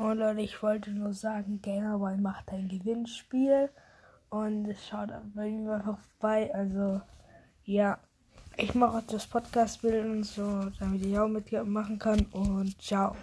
Und Leute, ich wollte nur sagen, Gamerboy macht ein Gewinnspiel und schaut bei ihm einfach vorbei. Also, ja, ich mache auch das Podcast-Bild und so, damit ich auch mitmachen kann und ciao.